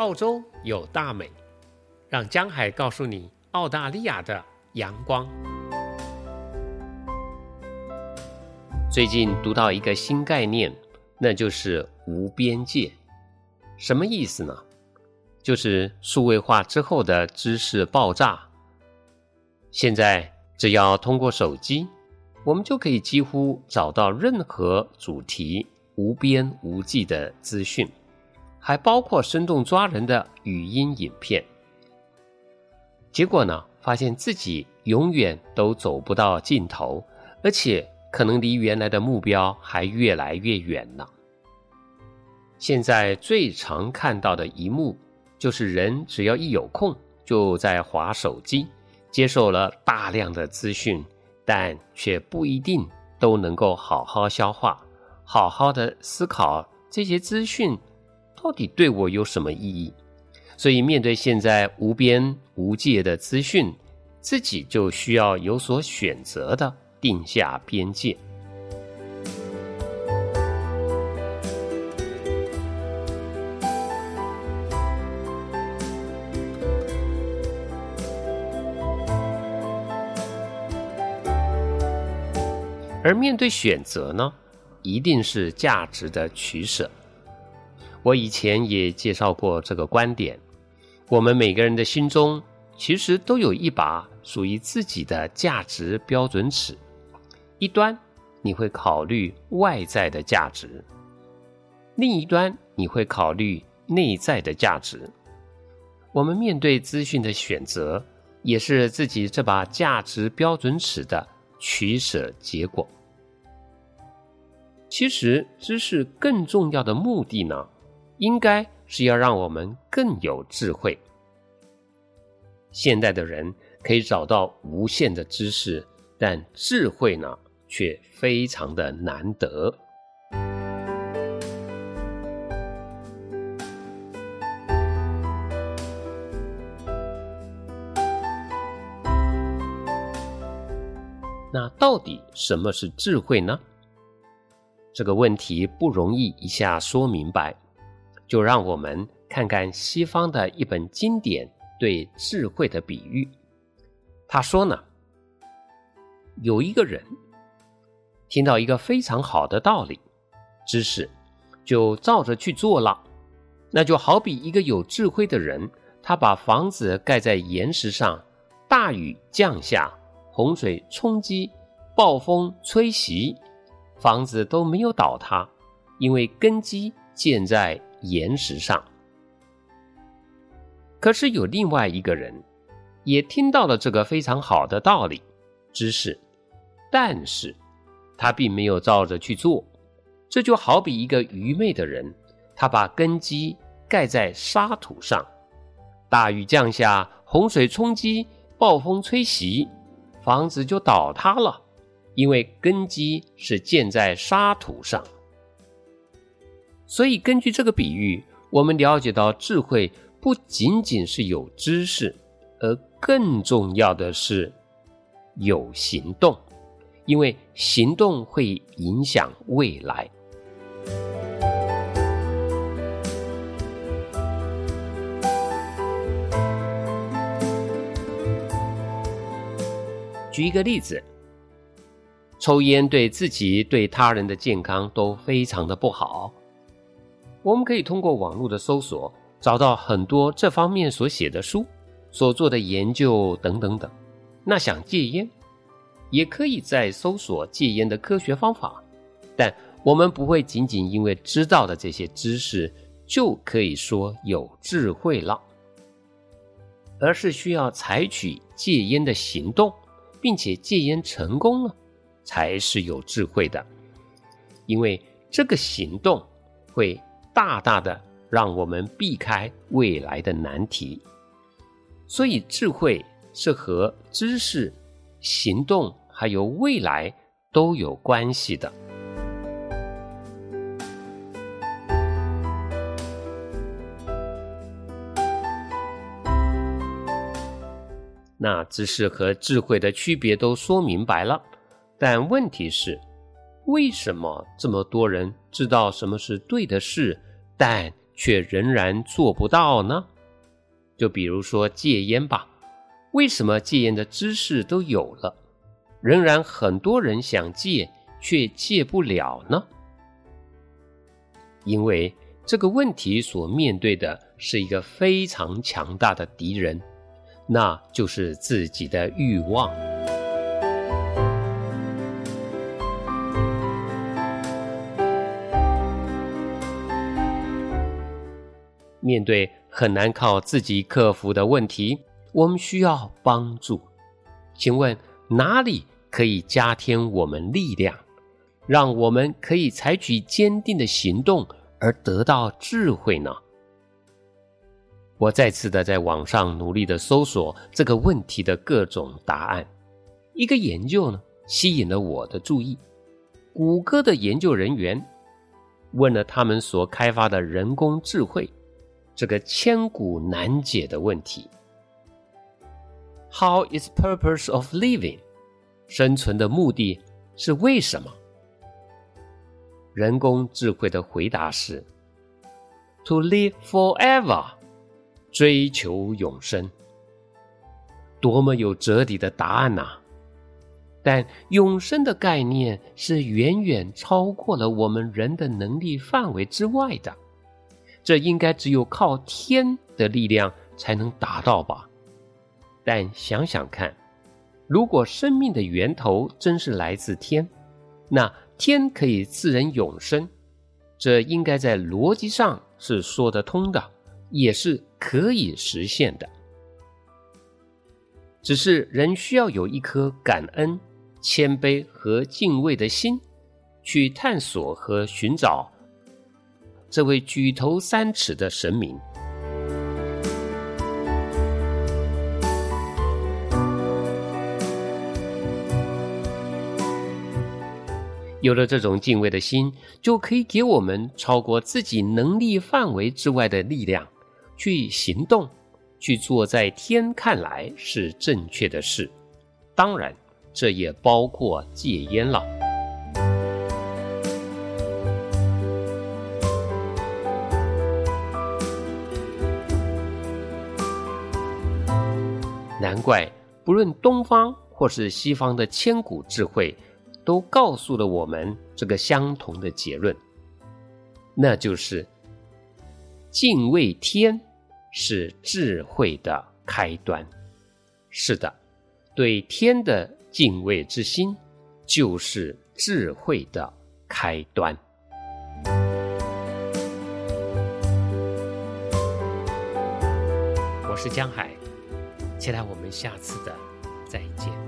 澳洲有大美，让江海告诉你澳大利亚的阳光。最近读到一个新概念，那就是无边界。什么意思呢？就是数位化之后的知识爆炸。现在只要通过手机，我们就可以几乎找到任何主题无边无际的资讯。还包括生动抓人的语音影片。结果呢，发现自己永远都走不到尽头，而且可能离原来的目标还越来越远呢。现在最常看到的一幕，就是人只要一有空，就在划手机，接受了大量的资讯，但却不一定都能够好好消化，好好的思考这些资讯。到底对我有什么意义？所以面对现在无边无界的资讯，自己就需要有所选择的定下边界。而面对选择呢，一定是价值的取舍。我以前也介绍过这个观点，我们每个人的心中其实都有一把属于自己的价值标准尺，一端你会考虑外在的价值，另一端你会考虑内在的价值。我们面对资讯的选择，也是自己这把价值标准尺的取舍结果。其实，知识更重要的目的呢？应该是要让我们更有智慧。现代的人可以找到无限的知识，但智慧呢，却非常的难得。那到底什么是智慧呢？这个问题不容易一下说明白。就让我们看看西方的一本经典对智慧的比喻。他说呢，有一个人听到一个非常好的道理、知识，就照着去做了。那就好比一个有智慧的人，他把房子盖在岩石上，大雨降下，洪水冲击，暴风吹袭，房子都没有倒塌，因为根基建在。岩石上，可是有另外一个人，也听到了这个非常好的道理、知识，但是他并没有照着去做。这就好比一个愚昧的人，他把根基盖在沙土上，大雨降下，洪水冲击，暴风吹袭，房子就倒塌了，因为根基是建在沙土上。所以，根据这个比喻，我们了解到智慧不仅仅是有知识，而更重要的是有行动，因为行动会影响未来。举一个例子，抽烟对自己、对他人的健康都非常的不好。我们可以通过网络的搜索，找到很多这方面所写的书、所做的研究等等等。那想戒烟，也可以在搜索戒烟的科学方法。但我们不会仅仅因为知道的这些知识，就可以说有智慧了，而是需要采取戒烟的行动，并且戒烟成功了，才是有智慧的。因为这个行动会。大大的让我们避开未来的难题，所以智慧是和知识、行动还有未来都有关系的。那知识和智慧的区别都说明白了，但问题是。为什么这么多人知道什么是对的事，但却仍然做不到呢？就比如说戒烟吧，为什么戒烟的知识都有了，仍然很多人想戒却戒不了呢？因为这个问题所面对的是一个非常强大的敌人，那就是自己的欲望。面对很难靠自己克服的问题，我们需要帮助。请问哪里可以加添我们力量，让我们可以采取坚定的行动而得到智慧呢？我再次的在网上努力的搜索这个问题的各种答案。一个研究呢吸引了我的注意，谷歌的研究人员问了他们所开发的人工智慧。这个千古难解的问题：How is purpose of living？生存的目的是为什么？人工智慧的回答是：To live forever，追求永生。多么有哲理的答案呐！但永生的概念是远远超过了我们人的能力范围之外的。这应该只有靠天的力量才能达到吧？但想想看，如果生命的源头真是来自天，那天可以赐人永生，这应该在逻辑上是说得通的，也是可以实现的。只是人需要有一颗感恩、谦卑和敬畏的心，去探索和寻找。这位举头三尺的神明，有了这种敬畏的心，就可以给我们超过自己能力范围之外的力量，去行动，去做在天看来是正确的事。当然，这也包括戒烟了。怪，不论东方或是西方的千古智慧，都告诉了我们这个相同的结论，那就是敬畏天是智慧的开端。是的，对天的敬畏之心，就是智慧的开端。我是江海。期待我们下次的再见。